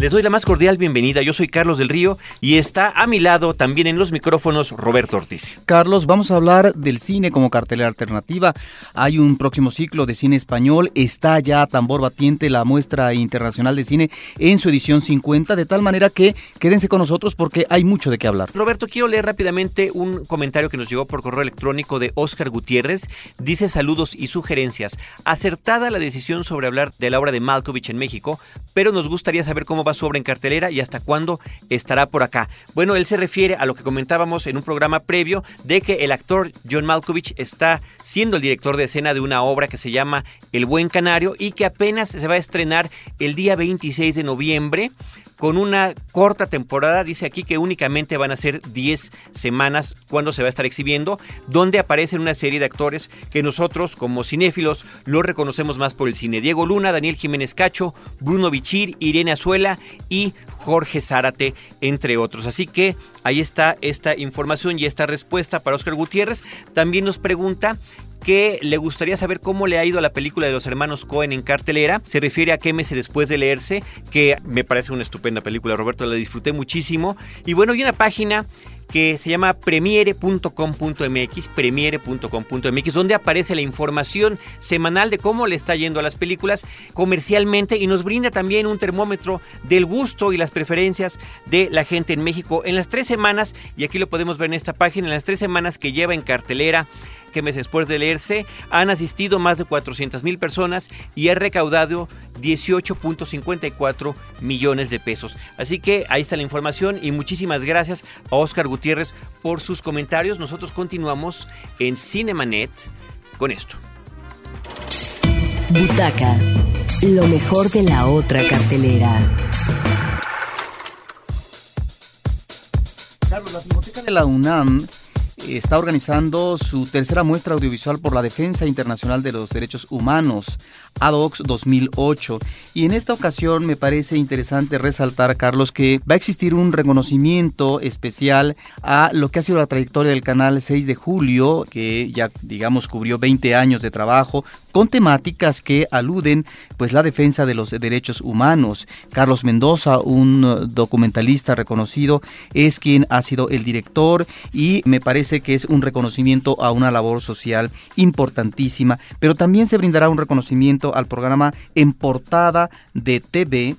Les doy la más cordial bienvenida. Yo soy Carlos del Río y está a mi lado también en los micrófonos Roberto Ortiz. Carlos, vamos a hablar del cine como cartelera alternativa. Hay un próximo ciclo de cine español. Está ya tambor batiente la muestra internacional de cine en su edición 50, de tal manera que quédense con nosotros porque hay mucho de qué hablar. Roberto, quiero leer rápidamente un comentario que nos llegó por correo electrónico de Oscar Gutiérrez. Dice saludos y sugerencias. Acertada la decisión sobre hablar de la obra de Malkovich en México, pero nos gustaría saber cómo su obra en cartelera y hasta cuándo estará por acá. Bueno, él se refiere a lo que comentábamos en un programa previo de que el actor John Malkovich está siendo el director de escena de una obra que se llama El Buen Canario y que apenas se va a estrenar el día 26 de noviembre con una corta temporada, dice aquí que únicamente van a ser 10 semanas cuando se va a estar exhibiendo, donde aparecen una serie de actores que nosotros como cinéfilos lo reconocemos más por el cine. Diego Luna, Daniel Jiménez Cacho, Bruno Bichir, Irene Azuela y Jorge Zárate, entre otros. Así que ahí está esta información y esta respuesta para Oscar Gutiérrez. También nos pregunta que le gustaría saber cómo le ha ido a la película de los hermanos Cohen en cartelera. Se refiere a qué meses después de leerse, que me parece una estupenda película, Roberto, la disfruté muchísimo. Y bueno, hay una página que se llama premiere.com.mx, premiere.com.mx, donde aparece la información semanal de cómo le está yendo a las películas comercialmente y nos brinda también un termómetro del gusto y las preferencias de la gente en México en las tres semanas, y aquí lo podemos ver en esta página, en las tres semanas que lleva en cartelera que meses después de leerse han asistido más de 400 mil personas y ha recaudado 18.54 millones de pesos. Así que ahí está la información y muchísimas gracias a Oscar Gutiérrez por sus comentarios. Nosotros continuamos en Cinemanet con esto. Butaca, lo mejor de la otra cartelera. Carlos, la Filmoteca de la UNAM está organizando su tercera muestra audiovisual por la defensa internacional de los derechos humanos, ADOX 2008. Y en esta ocasión me parece interesante resaltar, Carlos, que va a existir un reconocimiento especial a lo que ha sido la trayectoria del canal 6 de julio, que ya, digamos, cubrió 20 años de trabajo, con temáticas que aluden pues la defensa de los derechos humanos. Carlos Mendoza, un documentalista reconocido, es quien ha sido el director y me parece que es un reconocimiento a una labor social importantísima, pero también se brindará un reconocimiento al programa En Portada de TV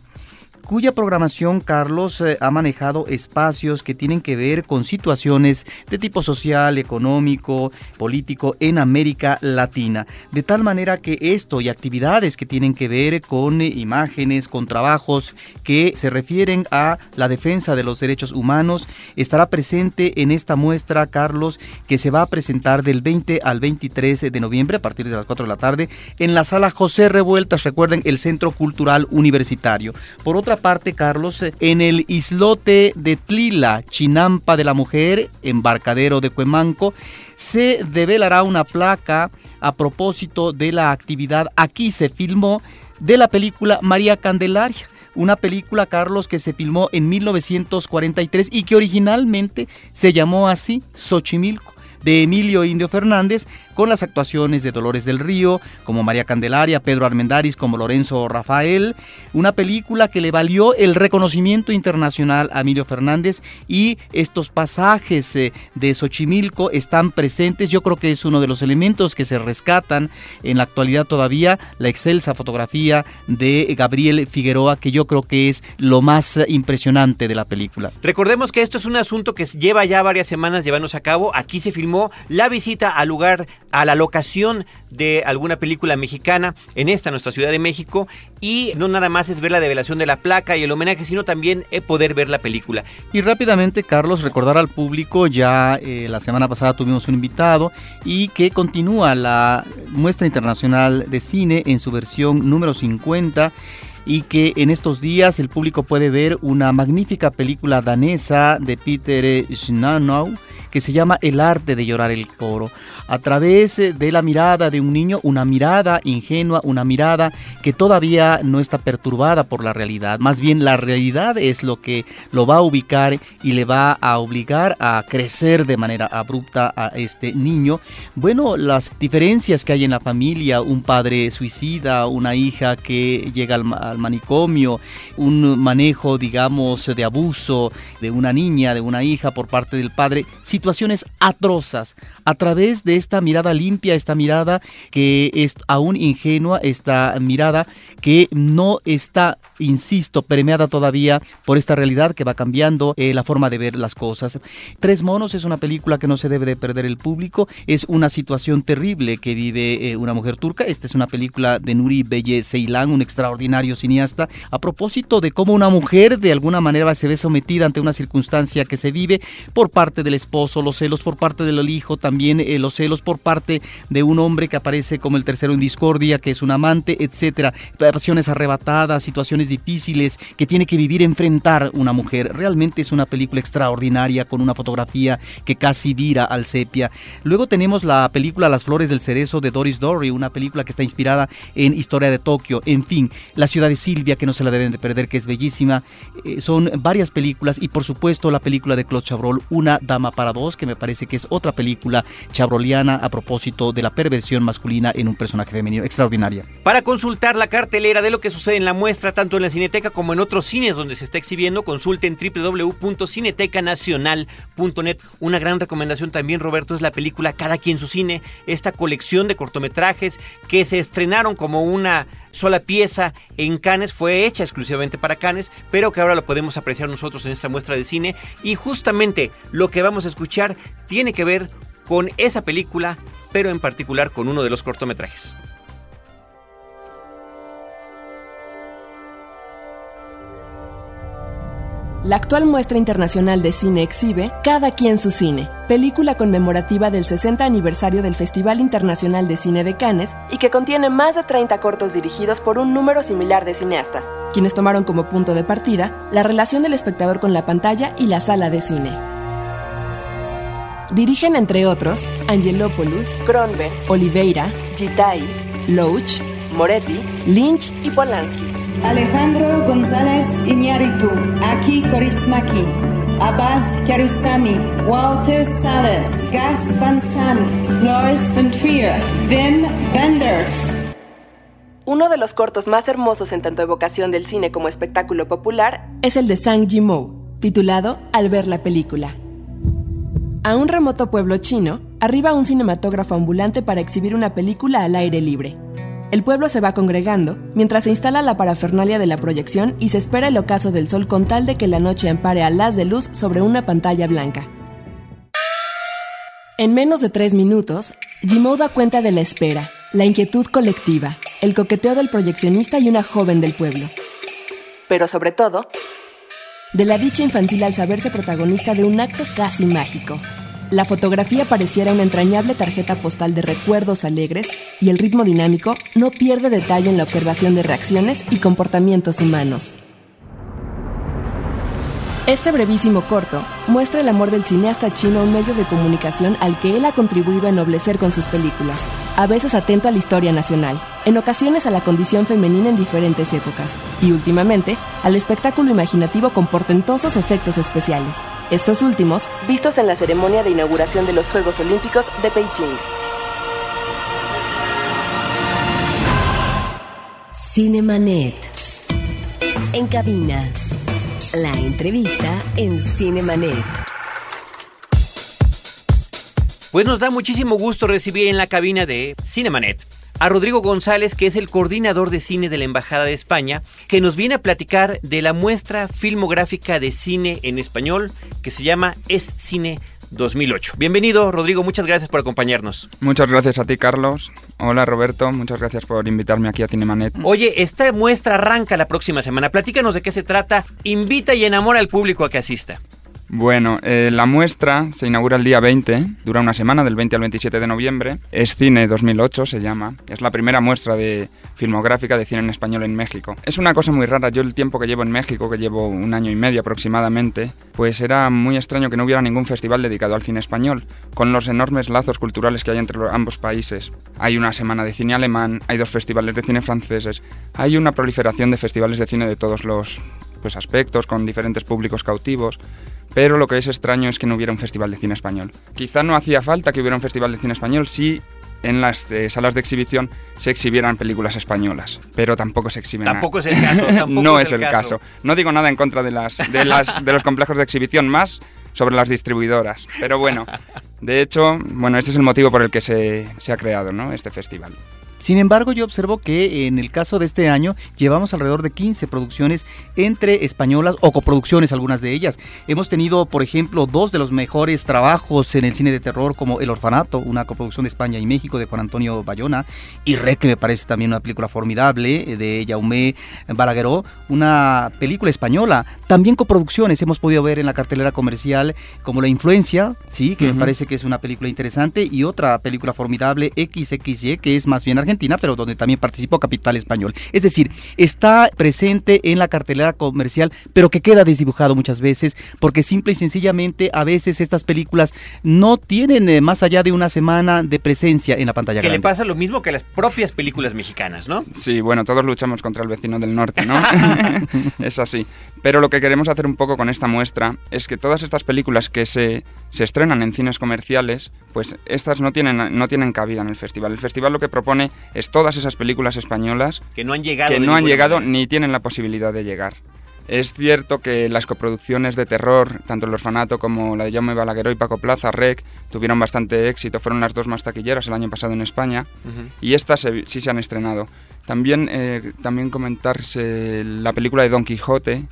cuya programación Carlos eh, ha manejado espacios que tienen que ver con situaciones de tipo social, económico, político en América Latina. De tal manera que esto y actividades que tienen que ver con imágenes, con trabajos que se refieren a la defensa de los derechos humanos, estará presente en esta muestra, Carlos, que se va a presentar del 20 al 23 de noviembre a partir de las 4 de la tarde en la sala José Revueltas, recuerden, el Centro Cultural Universitario. Por otra parte, Carlos, en el islote de Tlila, Chinampa de la Mujer, embarcadero de Cuemanco, se develará una placa a propósito de la actividad. Aquí se filmó de la película María Candelaria una película, Carlos, que se filmó en 1943 y que originalmente se llamó así, Xochimilco de Emilio Indio Fernández, con las actuaciones de Dolores del Río, como María Candelaria, Pedro Armendáriz, como Lorenzo Rafael, una película que le valió el reconocimiento internacional a Emilio Fernández y estos pasajes eh, de Xochimilco están presentes, yo creo que es uno de los elementos que se rescatan en la actualidad todavía, la excelsa fotografía de Gabriel Figueroa, que yo creo que es lo más impresionante de la película. Recordemos que esto es un asunto que lleva ya varias semanas llevándose a cabo, aquí se filmó la visita al lugar a la locación de alguna película mexicana en esta nuestra Ciudad de México y no nada más es ver la develación de la placa y el homenaje, sino también eh, poder ver la película. Y rápidamente, Carlos, recordar al público, ya eh, la semana pasada tuvimos un invitado y que continúa la muestra internacional de cine en su versión número 50 y que en estos días el público puede ver una magnífica película danesa de Peter Schnanow que se llama El arte de llorar el coro. A través eh, de la mirada de un niño, una mirada ingenua, una mirada que todavía no está perturbada por la realidad. Más bien la realidad es lo que lo va a ubicar y le va a obligar a crecer de manera abrupta a este niño. Bueno, las diferencias que hay en la familia, un padre suicida, una hija que llega al, manicomio, un manejo, digamos, de abuso de una niña, de una hija por parte del padre, situaciones atrozas a través de esta mirada limpia, esta mirada que es aún ingenua, esta mirada que no está, insisto, permeada todavía por esta realidad que va cambiando eh, la forma de ver las cosas. Tres monos es una película que no se debe de perder el público, es una situación terrible que vive eh, una mujer turca, esta es una película de Nuri Beye Ceylan, un extraordinario cineasta, a propósito de cómo una mujer de alguna manera se ve sometida ante una circunstancia que se vive por parte del esposo, los celos por parte del hijo, también eh, los celos por parte de un hombre que aparece como el tercero en discordia, que es un amante, etcétera, pasiones arrebatadas, situaciones difíciles que tiene que vivir enfrentar una mujer. Realmente es una película extraordinaria con una fotografía que casi vira al sepia. Luego tenemos la película Las flores del cerezo de Doris Dory, una película que está inspirada en historia de Tokio, en fin, La ciudad de Silvia que no se la deben de perder, que es bellísima. Eh, son varias películas y por supuesto la película de Claude Chabrol, Una dama para dos, que me parece que es otra película chabroliana a propósito de la perversión masculina en un personaje femenino extraordinaria. Para consultar la cartelera de lo que sucede en la muestra, tanto en la Cineteca como en otros cines donde se está exhibiendo, consulten www.cinetecanacional.net. Una gran recomendación también, Roberto, es la película Cada quien su cine, esta colección de cortometrajes que se estrenaron como una sola pieza en Cannes, fue hecha exclusivamente para Cannes, pero que ahora lo podemos apreciar nosotros en esta muestra de cine. Y justamente lo que vamos a escuchar tiene que ver con esa película, pero en particular con uno de los cortometrajes. La actual muestra internacional de cine exhibe Cada quien su cine, película conmemorativa del 60 aniversario del Festival Internacional de Cine de Cannes y que contiene más de 30 cortos dirigidos por un número similar de cineastas, quienes tomaron como punto de partida la relación del espectador con la pantalla y la sala de cine. Dirigen entre otros Angelopoulos, Kronberg, Oliveira, Gitai, Loach, Moretti, Lynch y Polanski. Alejandro González Iñárritu, Aki Korismaki, Abbas Kiarostami, Walter Salas, Gas Van Sant, Floris Van Trier, Wim Wenders. Uno de los cortos más hermosos en tanto evocación del cine como espectáculo popular es el de Sang Jimou, titulado Al ver la película. A un remoto pueblo chino, arriba un cinematógrafo ambulante para exhibir una película al aire libre. El pueblo se va congregando mientras se instala la parafernalia de la proyección y se espera el ocaso del sol con tal de que la noche ampare a las de luz sobre una pantalla blanca. En menos de tres minutos, Jimou da cuenta de la espera, la inquietud colectiva, el coqueteo del proyeccionista y una joven del pueblo. Pero sobre todo, de la dicha infantil al saberse protagonista de un acto casi mágico. La fotografía pareciera una entrañable tarjeta postal de recuerdos alegres y el ritmo dinámico no pierde detalle en la observación de reacciones y comportamientos humanos. Este brevísimo corto muestra el amor del cineasta chino a un medio de comunicación al que él ha contribuido a ennoblecer con sus películas, a veces atento a la historia nacional, en ocasiones a la condición femenina en diferentes épocas, y últimamente al espectáculo imaginativo con portentosos efectos especiales, estos últimos vistos en la ceremonia de inauguración de los Juegos Olímpicos de Beijing. Cinemanet. En cabina. La entrevista en Cinemanet. Pues nos da muchísimo gusto recibir en la cabina de Cinemanet a Rodrigo González, que es el coordinador de cine de la Embajada de España, que nos viene a platicar de la muestra filmográfica de cine en español que se llama Es Cine 2008. Bienvenido, Rodrigo, muchas gracias por acompañarnos. Muchas gracias a ti, Carlos. Hola, Roberto, muchas gracias por invitarme aquí a Cinemanet. Oye, esta muestra arranca la próxima semana. Platícanos de qué se trata. Invita y enamora al público a que asista. Bueno, eh, la muestra se inaugura el día 20, dura una semana, del 20 al 27 de noviembre. Es Cine 2008, se llama. Es la primera muestra de filmográfica de cine en español en México. Es una cosa muy rara, yo el tiempo que llevo en México, que llevo un año y medio aproximadamente, pues era muy extraño que no hubiera ningún festival dedicado al cine español, con los enormes lazos culturales que hay entre ambos países. Hay una semana de cine alemán, hay dos festivales de cine franceses, hay una proliferación de festivales de cine de todos los pues, aspectos, con diferentes públicos cautivos pero lo que es extraño es que no hubiera un festival de cine español. Quizá no hacía falta que hubiera un festival de cine español si en las eh, salas de exhibición se exhibieran películas españolas, pero tampoco se exhiben. Tampoco es el caso. no es, el caso. No digo nada en contra de, las, de, las, de los complejos de exhibición, más sobre las distribuidoras. Pero bueno, de hecho, bueno, ese es el motivo por el que se, se ha creado ¿no? este festival. Sin embargo, yo observo que en el caso de este año llevamos alrededor de 15 producciones entre españolas o coproducciones, algunas de ellas. Hemos tenido, por ejemplo, dos de los mejores trabajos en el cine de terror, como El Orfanato, una coproducción de España y México de Juan Antonio Bayona, y Rec, que me parece también una película formidable, de Jaume Balagueró, una película española. También coproducciones hemos podido ver en la cartelera comercial, como La Influencia, sí, que me parece que es una película interesante, y otra película formidable, XXY, que es más bien argentina Argentina, pero donde también participó Capital Español. Es decir, está presente en la cartelera comercial, pero que queda desdibujado muchas veces, porque simple y sencillamente a veces estas películas no tienen eh, más allá de una semana de presencia en la pantalla. Que le pasa lo mismo que a las propias películas mexicanas, ¿no? Sí, bueno, todos luchamos contra el vecino del norte, ¿no? es así. Pero lo que queremos hacer un poco con esta muestra es que todas estas películas que se, se estrenan en cines comerciales, pues estas no tienen, no tienen cabida en el festival. El festival lo que propone es todas esas películas españolas que no han llegado, que no han llegado ni tienen la posibilidad de llegar. Es cierto que las coproducciones de terror, tanto El Orfanato como la de Jaume Balagueró y Paco Plaza, REC, tuvieron bastante éxito, fueron las dos más taquilleras el año pasado en España, y estas sí se han estrenado. También, eh, también comentarse la película de Don Quijote,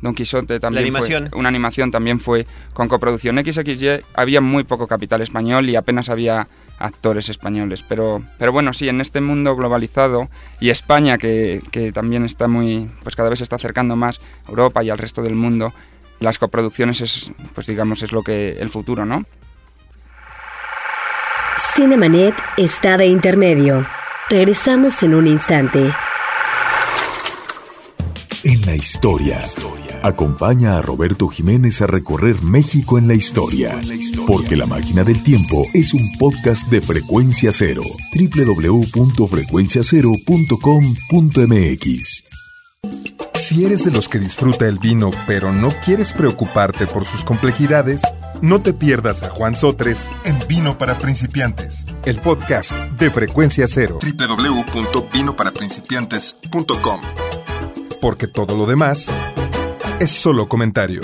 Don Quijote también animación. fue una animación también fue con coproducción XXY, había muy poco capital español y apenas había actores españoles. Pero, pero bueno, sí, en este mundo globalizado y España, que, que también está muy, pues cada vez se está acercando más a Europa y al resto del mundo, las coproducciones es, pues digamos, es lo que el futuro, ¿no? Cinemanet está de intermedio. Regresamos en un instante. En la historia. Acompaña a Roberto Jiménez a recorrer México en la historia, porque La Máquina del Tiempo es un podcast de frecuencia cero, www.frecuenciacero.com.mx. Si eres de los que disfruta el vino pero no quieres preocuparte por sus complejidades, no te pierdas a Juan Sotres en Vino para Principiantes, el podcast de Frecuencia Cero. www.vinoparaprincipiantes.com Porque todo lo demás es solo comentario.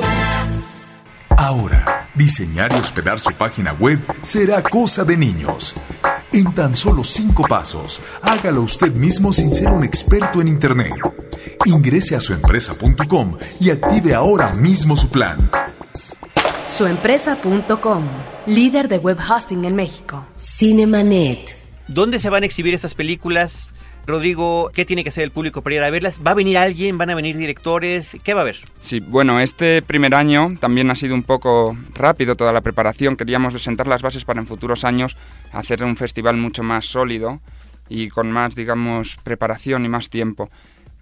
Ahora, diseñar y hospedar su página web será cosa de niños. En tan solo cinco pasos, hágalo usted mismo sin ser un experto en Internet. Ingrese a suempresa.com y active ahora mismo su plan. Suempresa.com, líder de web hosting en México. Cinemanet. ¿Dónde se van a exhibir estas películas? Rodrigo, ¿qué tiene que hacer el público para ir a verlas? ¿Va a venir alguien? ¿Van a venir directores? ¿Qué va a haber? Sí, bueno, este primer año también ha sido un poco rápido toda la preparación. Queríamos sentar las bases para en futuros años hacer un festival mucho más sólido y con más, digamos, preparación y más tiempo.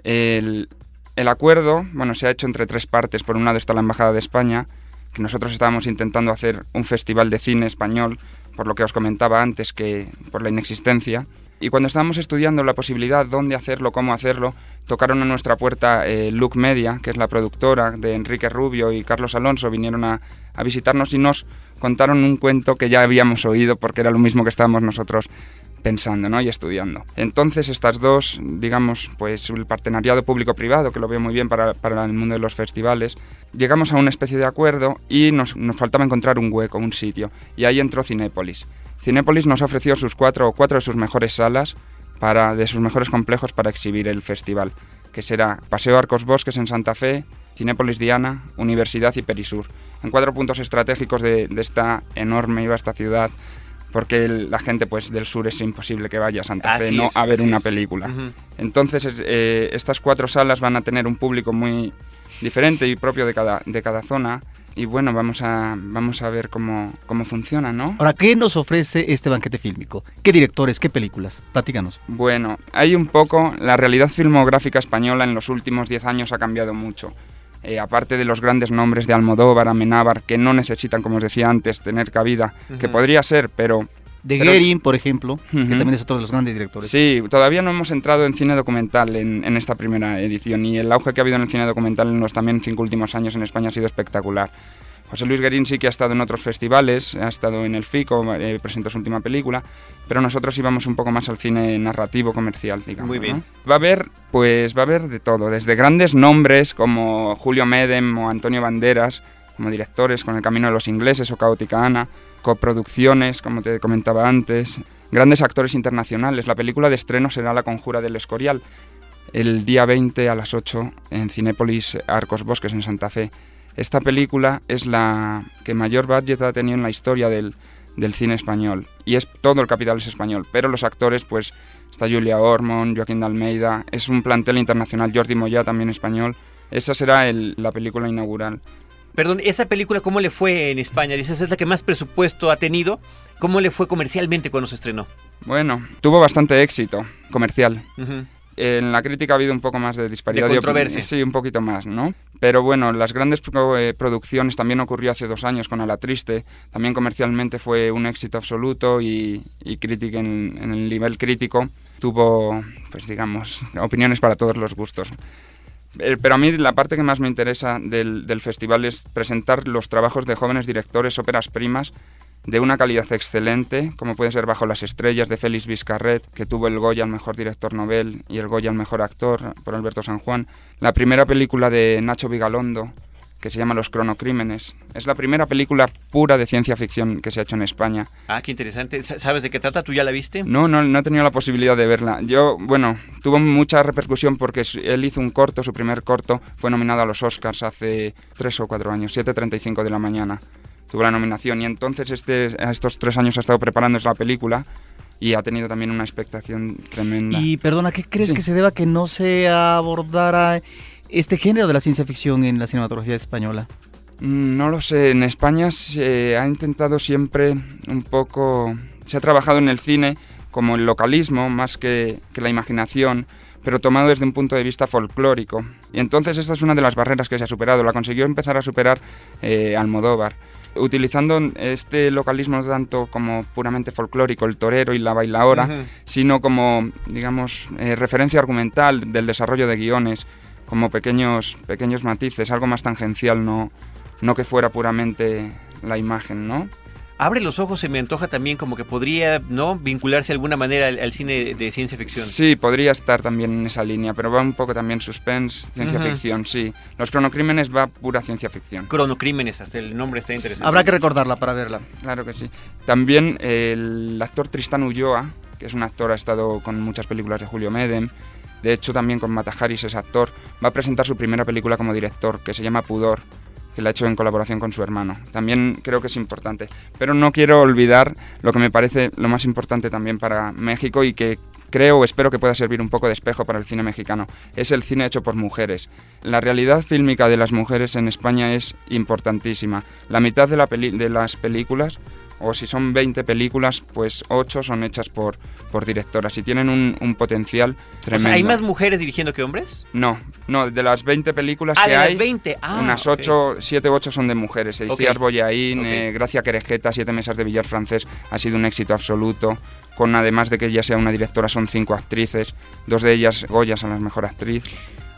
El, el acuerdo, bueno, se ha hecho entre tres partes. Por un lado está la Embajada de España, que nosotros estábamos intentando hacer un festival de cine español, por lo que os comentaba antes, que por la inexistencia. Y cuando estábamos estudiando la posibilidad, dónde hacerlo, cómo hacerlo, tocaron a nuestra puerta eh, Look Media, que es la productora de Enrique Rubio y Carlos Alonso, vinieron a, visitarnos y nos contaron un cuento que ya habíamos oído porque era lo mismo que estábamos nosotros pensando ¿no? y estudiando. Entonces estas dos, digamos, pues el partenariado público-privado, que lo veo muy bien para, para, el mundo de los festivales, llegamos a una especie de acuerdo y nos, nos faltaba encontrar un hueco, un sitio, y ahí entró Cinépolis. Cinépolis nos ofreció sus cuatro, cuatro de sus mejores salas, para, de sus mejores complejos para exhibir el festival, que será Paseo Arcos Bosques en Santa Fe, Cinépolis Diana, Universidad y Perisur, en cuatro puntos estratégicos de, de esta enorme y vasta ciudad porque el, la gente pues del sur es imposible que vaya a Santa Fe no es, a ver una es. película. Entonces es- eh, estas cuatro salas van a tener un público muy diferente y propio de cada, de cada zona y bueno, vamos a, vamos a ver cómo, cómo funciona, ¿no? Ahora, ¿qué nos ofrece este banquete fílmico? ¿Qué directores, qué películas? Platícanos. Bueno, hay un poco, la realidad filmográfica española en los últimos 10 años ha cambiado mucho. Eh, aparte de los grandes nombres de Almodóvar, Amenábar, que no necesitan, como os decía antes, tener cabida, que podría ser, pero De Pero- por ejemplo, que también es otro de los grandes directores. Sí, todavía no hemos entrado en cine documental en, en esta primera edición y el auge que ha habido en el cine documental en los también cinco últimos años en España ha sido espectacular. José Luis Guerín sí que ha estado en otros festivales, ha estado en el FICO, eh, presentó su última película, pero nosotros íbamos un poco más al cine narrativo comercial, digamos. Muy bien. ¿no? Va a haber, pues va a haber de todo, desde grandes nombres como Julio Medem o Antonio Banderas, como directores con El Camino de los Ingleses o Caótica Ana, coproducciones, como te comentaba antes, grandes actores internacionales. La película de estreno será La Conjura del Escorial, el día 20 a las 8 en Cinépolis Arcos Bosques en Santa Fe. Esta película es la que mayor budget ha tenido en la historia del, del cine español y es todo el capital es español, pero los actores pues está Julia Ormond, Joaquín de Almeida, es un plantel internacional, Jordi Moya también español. Esa será la película inaugural. Perdón, ¿esa película cómo le fue en España? Dices, es la que más presupuesto ha tenido. ¿Cómo le fue comercialmente cuando se estrenó? Bueno, tuvo bastante éxito comercial. En la crítica ha habido un poco más de disparidad. De controversia. Sí, un poquito más, ¿no? Pero bueno, las grandes eh, producciones también ocurrió hace dos años con A la Triste. También comercialmente fue un éxito absoluto y, y crítica en, en el nivel crítico tuvo, pues digamos, opiniones para todos los gustos. Eh, Pero a mí la parte que más me interesa del, festival es presentar los trabajos de jóvenes directores, óperas primas, de una calidad excelente, como puede ser Bajo las Estrellas de Félix Vizcarret, que tuvo el Goya al mejor director novel y el Goya al mejor actor por Alberto San Juan. La primera película de Nacho Vigalondo, que se llama Los Cronocrímenes. Es la primera película pura de ciencia ficción que se ha hecho en España. Ah, qué interesante. Sa- ¿Sabes de qué trata? ¿Tú ya la viste? No, no, no he tenido la posibilidad de verla. Yo, bueno, tuvo mucha repercusión porque él hizo un corto, su primer corto, fue nominado a los Oscars hace tres o cuatro años, 7.35 de la mañana. Tuvo la nominación y entonces este, a estos tres años ha estado preparándose la película y ha tenido también una expectación tremenda. Y perdona, ¿qué crees Sí. que se deba que no se abordara este género de la ciencia ficción en la cinematografía española? Mm, No lo sé, en España se ha intentado siempre un poco, se ha trabajado en el cine como el localismo más que, que la imaginación, pero tomado desde un punto de vista folclórico. Y entonces esta es una de las barreras que se ha superado, la consiguió empezar a superar eh, Almodóvar. Utilizando este localismo no tanto como puramente folclórico, el torero y la bailaora, Ujú. sino como, digamos, eh, referencia argumental del desarrollo de guiones, como pequeños, pequeños matices, algo más tangencial, no, no que fuera puramente la imagen, ¿no? Abre los ojos, se me antoja también como que podría, ¿no? Vincularse de alguna manera al, al cine de ciencia ficción. Sí, podría estar también en esa línea, pero va un poco también suspense, ciencia ficción, sí. Los cronocrímenes va pura ciencia ficción. Cronocrímenes, hasta el nombre está interesante. Habrá que recordarla para verla. Claro que sí. También el actor Tristán Ulloa, que es un actor, ha estado con muchas películas de Julio Medem. De hecho, también con Mata Haris es actor. Va a presentar su primera película como director, que se llama Pudor, que la ha hecho en colaboración con su hermano. También creo que es importante. Pero no quiero olvidar lo que me parece lo más importante también para México y que creo o espero que pueda servir un poco de espejo para el cine mexicano. Es el cine hecho por mujeres. La realidad fílmica de las mujeres en España es importantísima. La mitad de, la de las películas, o si son 20 películas, pues 8 son hechas por, por directoras y tienen un, un potencial O tremendo. sea, ¿hay más mujeres dirigiendo que hombres? No, no, de las 20 películas Ah, que de hay, las 20. Ah, unas ok. 8, 7 u 8 son de mujeres. Ediciar Ok. Boyaín, eh, Gracia Querejeta, Siete Mesas de Billar Francés, ha sido un éxito absoluto. Con además de que ella sea una directora, son cinco actrices, dos de ellas Goyas a la mejor actriz.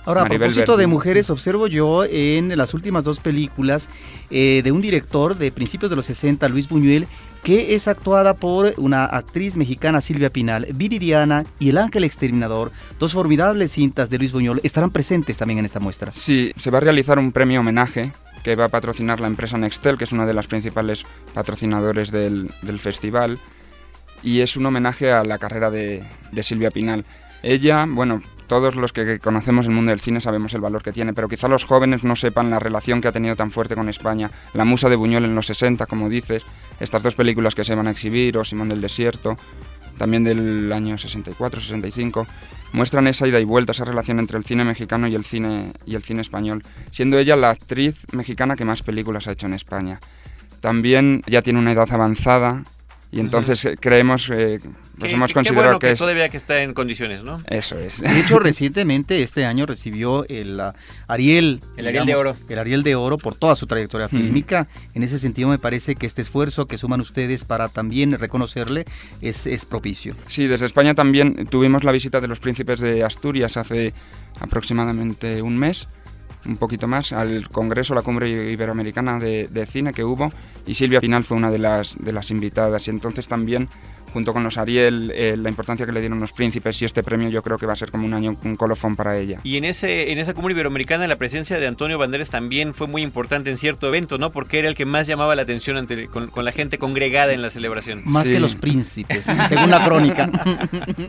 Ahora, Maribel a propósito de mujeres, observo yo en las últimas dos películas eh, de un director de principios de los 60, Luis Buñuel, que es actuada por una actriz mexicana, Silvia Pinal, Viridiana y El Ángel Exterminador, dos formidables cintas de Luis Buñuel, estarán presentes también en esta muestra. Sí, se va a realizar un premio homenaje que va a patrocinar la empresa Nextel, que es una de las principales patrocinadores del, del festival, y es un homenaje a la carrera de, de Silvia Pinal. Ella, bueno, todos los que conocemos el mundo del cine sabemos el valor que tiene, pero quizá los jóvenes no sepan la relación que ha tenido tan fuerte con España. La musa de Buñuel en los 60, como dices, estas dos películas que se van a exhibir, o Simón del Desierto, también del año 64, 65, muestran esa ida y vuelta, esa relación entre el cine mexicano y el cine, y el cine español, siendo ella la actriz mexicana que más películas ha hecho en España. También ya tiene una edad avanzada y entonces uh -huh. creemos, eh, pues hemos qué considerado bueno que, que, es... todavía que está en condiciones, ¿no? Eso es. De hecho, recientemente, este año, recibió el uh, Ariel. El Ariel de Oro. El Ariel de Oro por toda su trayectoria fílmica. Mm. En ese sentido, me parece que este esfuerzo que suman ustedes para también reconocerle es, es propicio. Sí, desde España también tuvimos la visita de los príncipes de Asturias hace aproximadamente un mes un poquito más al Congreso, la Cumbre Iberoamericana de, de, Cine que hubo y Silvia Pinal fue una de las, de las invitadas y entonces también junto con los Ariel, eh, la importancia que le dieron los príncipes y este premio yo creo que va a ser como un año, un colofón para ella. Y en ese en esa cumbre iberoamericana la presencia de Antonio Banderas también fue muy importante en cierto evento, ¿no? Porque era el que más llamaba la atención ante, con, con, la gente congregada en la celebración. Más sí. que los príncipes, según la crónica.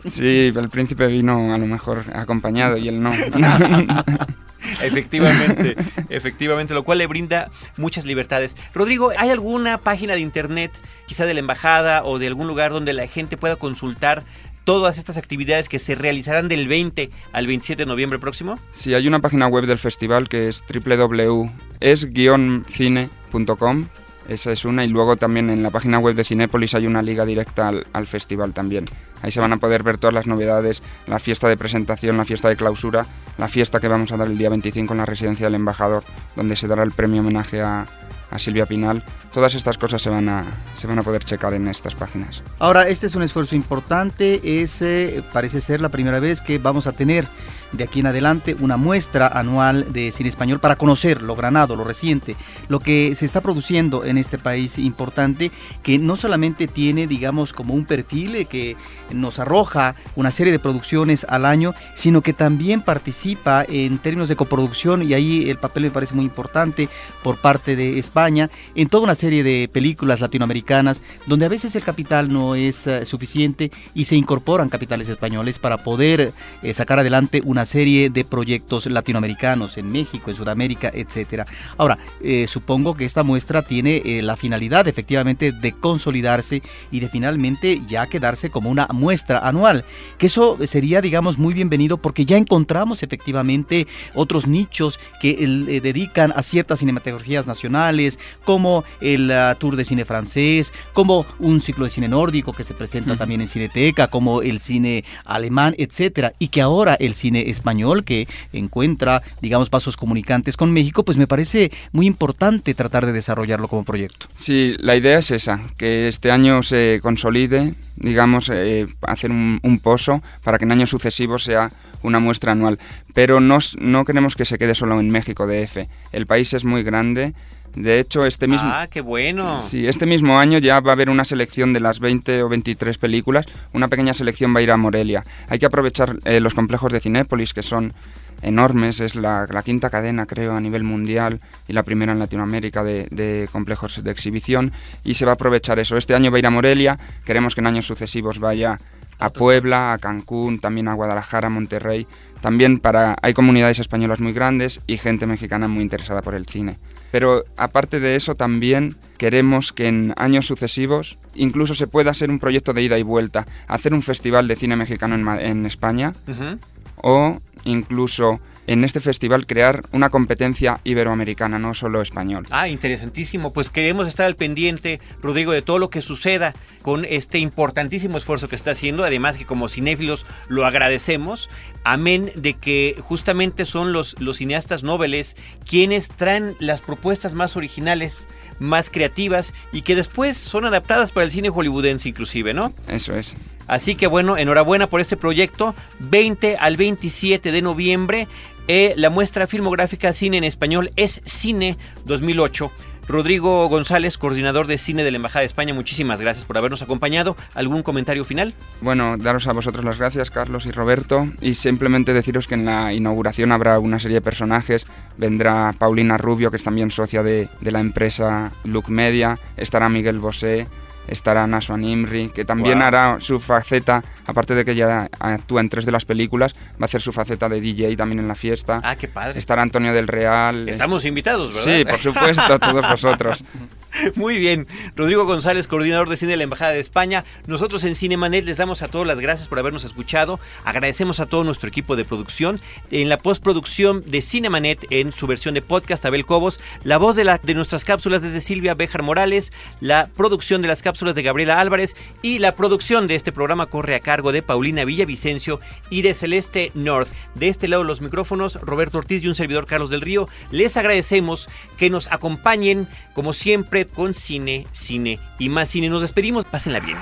Sí, el príncipe vino a lo mejor acompañado y él no. Efectivamente, efectivamente, lo cual le brinda muchas libertades. Rodrigo, ¿hay alguna página de internet, quizá de la embajada o de algún lugar donde la gente pueda consultar todas estas actividades que se realizarán del 20 al 27 de noviembre próximo? Sí, hay una página web del festival que es www.es-cine.com. Esa es una y luego también en la página web de Cinépolis hay una liga directa al, al, festival también. Ahí se van a poder ver todas las novedades, la fiesta de presentación, la fiesta de clausura, la fiesta que vamos a dar el día 25 en la residencia del embajador, donde se dará el premio homenaje a, a Silvia Pinal. Todas estas cosas se van, a, se van a poder checar en estas páginas. Ahora, este es un esfuerzo importante, es, parece ser la primera vez que vamos a tener de aquí en adelante una muestra anual de cine español para conocer lo granado, lo reciente, lo que se está produciendo en este país importante, que no solamente tiene, digamos, como un perfil que nos arroja una serie de producciones al año, sino que también participa en términos de coproducción, y ahí el papel me parece muy importante por parte de España, en toda una serie de películas latinoamericanas, donde a veces el capital no es uh, suficiente y se incorporan capitales españoles para poder eh, sacar adelante una serie de proyectos latinoamericanos en México, en Sudamérica, etcétera. Ahora, eh, supongo que esta muestra tiene eh, la finalidad efectivamente de consolidarse y de finalmente ya quedarse como una muestra anual, que eso sería, digamos, muy bienvenido porque ya encontramos efectivamente otros nichos que eh, dedican a ciertas cinematografías nacionales, como el uh, Tour de Cine francés, como un ciclo de cine nórdico que se presenta uh -huh. también en Cineteca, como el cine alemán, etcétera, y que ahora el cine español que encuentra, digamos, pasos comunicantes con México, pues me parece muy importante tratar de desarrollarlo como proyecto. Sí, la idea es esa, que este año se consolide, digamos, eh, hacer un, un, pozo para que en años sucesivos sea una muestra anual. Pero no, no queremos que se quede solo en México DF. El país es muy grande. De hecho, este mismo... Ah, qué bueno. Sí, este mismo año ya va a haber una selección de las 20 o 23 películas. Una pequeña selección va a ir a Morelia. Hay que aprovechar eh, los complejos de Cinépolis, que son enormes. Es la, la, quinta cadena, creo, a nivel mundial y la primera en Latinoamérica de, de, complejos de exhibición. Y se va a aprovechar eso. Este año va a ir a Morelia. Queremos que en años sucesivos vaya a Puebla, a Cancún, también a Guadalajara, a Monterrey. También para hay comunidades españolas muy grandes y gente mexicana muy interesada por el cine. Pero aparte de eso también queremos que en años sucesivos incluso se pueda hacer un proyecto de ida y vuelta, hacer un festival de cine mexicano en, en España uh -huh. o incluso en este festival crear una competencia iberoamericana, no solo español. Ah, interesantísimo. Pues queremos estar al pendiente, Rodrigo, de todo lo que suceda con este importantísimo esfuerzo que está haciendo. Además que como cinéfilos lo agradecemos. Amén de que justamente son los, los cineastas nobles quienes traen las propuestas más originales más creativas y que después son adaptadas para el cine hollywoodense inclusive, ¿no? Eso es. Así que bueno, enhorabuena por este proyecto. 20 al 27 de noviembre, eh, la muestra filmográfica Cine en Español es Cine 2008. Rodrigo González, coordinador de cine de la Embajada de España, muchísimas gracias por habernos acompañado. ¿Algún comentario final? Bueno, daros a vosotros las gracias, Carlos y Roberto, y simplemente deciros que en la inauguración habrá una serie de personajes. Vendrá Paulina Rubio, que es también socia de, de la empresa Look Media, estará Miguel Bosé, estará Naswan Nimri, que también wow. hará su faceta, aparte de que ya actúa en tres de las películas, va a hacer su faceta de DJ también en la fiesta. Ah, qué padre. Estará Antonio del Real. Estamos invitados, ¿verdad? Sí, por supuesto, todos vosotros. Muy bien, Rodrigo González, coordinador de cine de la Embajada de España. Nosotros en Cinemanet les damos a todos las gracias por habernos escuchado. Agradecemos a todo nuestro equipo de producción. En la postproducción de Cinemanet, en su versión de podcast, Abel Cobos. La voz de, de nuestras cápsulas desde Silvia Béjar Morales. La producción de las cápsulas de Gabriela Álvarez. Y la producción de este programa corre a cargo de Paulina Villavicencio y de Celeste North. De este lado los micrófonos, Roberto Ortiz y un servidor Carlos del Río. Les agradecemos que nos acompañen, como siempre, con cine, cine y más cine. Nos despedimos, pásenla bien.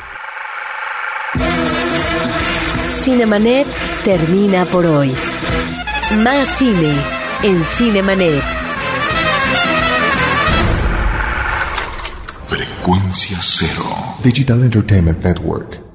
Cinemanet termina por hoy. Más cine en Cinemanet. Frecuencia cero. Digital Entertainment Network.